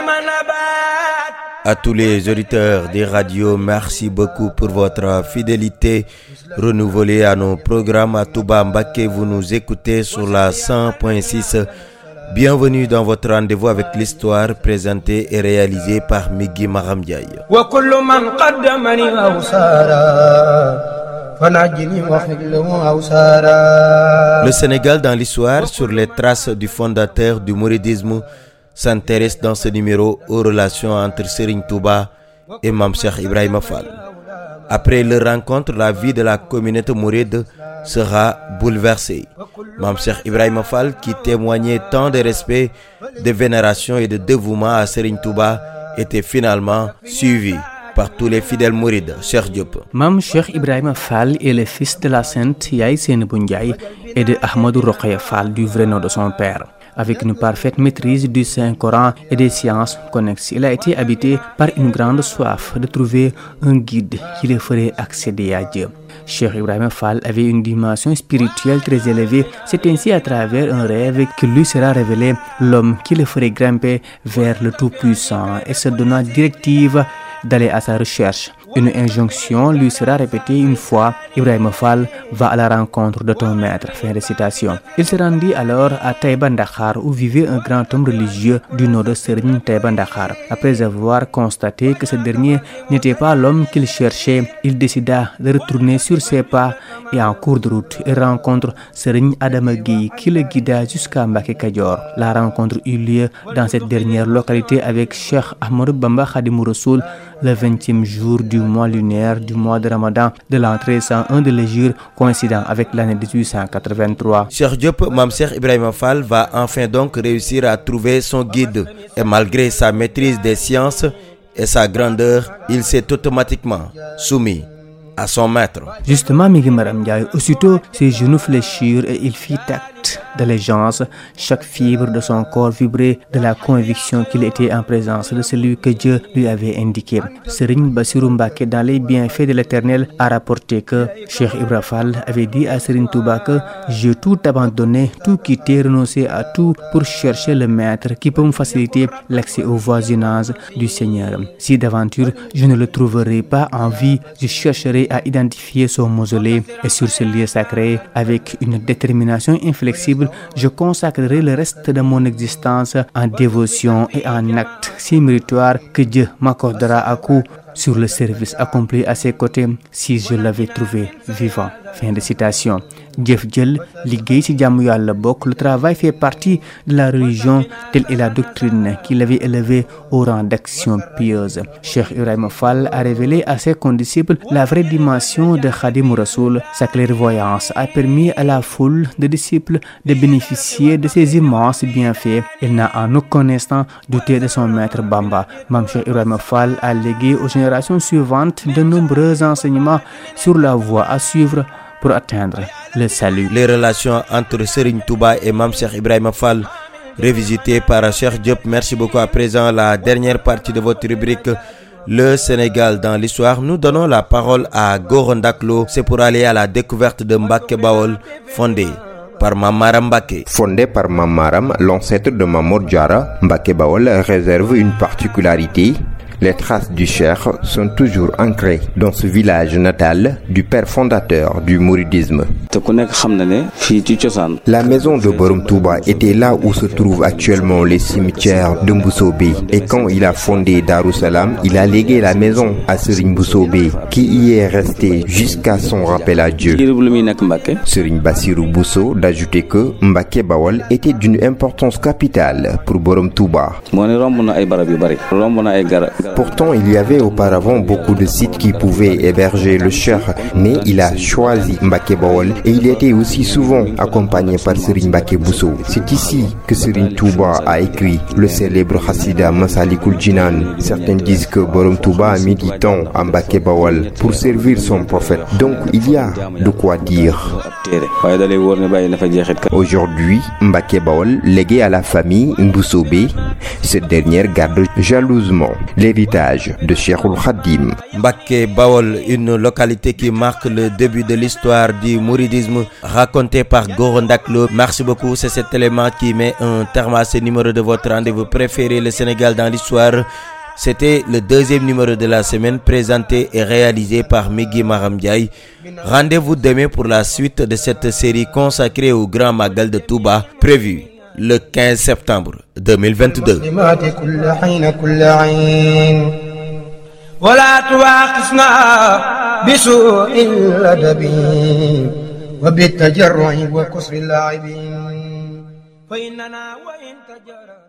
manabaat À tous les auditeurs des radios, merci beaucoup pour votre fidélité renouvelée à nos programmes à Touba Mbaké. Vous nous écoutez sur la 100.6. Bienvenue dans votre rendez-vous avec l'histoire présentée et réalisée par Migui Maram Le Sénégal dans l'histoire sur les traces du fondateur du mouridisme s'intéresse dans ce numéro aux relations entre Serigne Touba et Mame Cheikh Ibrahima Fall. Après leur rencontre, la vie de la communauté mouride sera bouleversée. Mame Cheikh Ibrahima Fall, qui témoignait tant de respect, de vénération et de dévouement à Serigne Touba, était finalement suivi par tous les fidèles mourides. Cheikh Diop. Mam Cheikh Ibrahima Fall est le fils de la sainte Yaï Ndiaye et de Ahmadou Rokhaya Fall du vrai nom de son père. Avec une parfaite maîtrise du Saint-Coran et des sciences connexes, il a été habité par une grande soif de trouver un guide qui le ferait accéder à Dieu. Cheikh Ibrahima Fall avait une dimension spirituelle très élevée. C'est ainsi à travers un rêve que lui sera révélé l'homme qui le ferait grimper vers le Tout-Puissant et se donnant directive d'aller à sa recherche. Une injonction lui sera répétée une fois. Ibrahima Fall va à la rencontre de ton maître. Fin de citation. Il se rendit alors à Taïba Ndakhar où vivait un grand homme religieux du nom de Serigne Taïba Ndakhar. Après avoir constaté que ce dernier n'était pas l'homme qu'il cherchait, il décida de retourner sur ses pas et en cours de route, il rencontre Serigne Adama Gueye qui le guida jusqu'à Mbacké Kadior. La rencontre eut lieu dans cette dernière localité avec Cheikh Ahmadou Bamba Khadimou Rassoul le 20e jour du mois lunaire du mois de Ramadan de l'entrée 101 de l'Hégire coïncidant avec l'année 1883. Cheikh Diop, Mame Cheikh Ibrahima Fall va enfin donc réussir à trouver son guide. Et malgré sa maîtrise des sciences et sa grandeur, il s'est automatiquement soumis à son maître. Justement, Migi Maram Ndiaye, aussitôt ses genoux fléchirent et il fit acte d'allégeance. Chaque fibre de son corps vibrait de la conviction qu'il était en présence de celui que Dieu lui avait indiqué. Serigne Bassirou dans les bienfaits de l'Éternel, a rapporté que Cheikh Ibra Fall avait dit à Serigne Touba que j'ai tout abandonné, tout quitté, renoncé à tout pour chercher le maître qui peut me faciliter l'accès au voisinage du Seigneur. Si d'aventure je ne le trouverai pas en vie, je chercherai à identifier son mausolée et sur ce lieu sacré, avec une détermination inflexible, je consacrerai le reste de mon existence en dévotion et en actes si méritoires que Dieu m'accordera à coup sur le service accompli à ses côtés si je l'avais trouvé vivant. Fin de citation. Jëf jël liggéey ci jàmm le travail fait partie de la religion telle est la doctrine qui l'avait élevé au rang d'action pieuse. Cheikh Ibrahima Fall a révélé à ses condisciples la vraie dimension de Khadim Rassoul. Sa clairvoyance a permis à la foule de disciples de bénéficier de ces immenses bienfaits. Il n'a en aucun instant douté de son maître Bamba. Mame Cheikh Ibrahima Fall a légué aux générations suivantes de nombreux enseignements sur la voie à suivre pour atteindre le salut. Les relations entre Serigne Touba et Mame Cheikh Ibrahima Fall revisitées par Cheikh Diop. Merci beaucoup. À présent, la dernière partie de votre rubrique Le Sénégal dans l'histoire. Nous donnons la parole à Gorondaklo. C'est pour aller à la découverte de Mbacké Bawol fondé par Mamaram Mbacké. Fondé par Mamaram, l'ancêtre de Mamour Diarra, Mbacké Bawol réserve une particularité les traces du Cheikh sont toujours ancrées dans ce village natal du père fondateur du mouridisme. La maison de Borom Touba était là où se trouve actuellement le cimetière de Mboussobé et quand il a fondé Darussalam, il a légué la maison à Serigne Mboussobé qui y est resté jusqu'à son rappel à Dieu. Serigne Bassirou Bousso d'ajouter que Mbacké Bawol était d'une importance capitale pour Borom Touba. Pourtant, il y avait auparavant beaucoup de sites qui pouvaient héberger le Cheikh, mais il a choisi Mbacké Bawol et il était aussi souvent accompagné par Mbacké Bousso. C'est ici que Serigne Touba a écrit le célèbre Hassida Masalikul Jinan. Certains disent que Borom Touba a mis du temps à Mbacké Bawol pour servir son prophète. Donc, il y a de quoi dire. Aujourd'hui, Mbacké Bawol, légué à la famille Mboussobé, cette dernière garde jalousement les l'héritage de Cheikhoul Khadim. Mbaké Bawol, une localité qui marque le début de l'histoire du mouridisme raconté par Gorondaklo. Merci beaucoup, c'est cet élément qui met un terme à ce numéro de votre rendez-vous préféré, le Sénégal dans l'histoire. C'était le deuxième numéro de la semaine présenté et réalisé par Migui Maramdiaye. Rendez-vous demain pour la suite de cette série consacrée au Grand Magal de Touba, prévu le 15 septembre 2022. ولا تواقفنا بسوء الأدب وبالتجرع وكسر اللاعبين فإننا وإن تجرى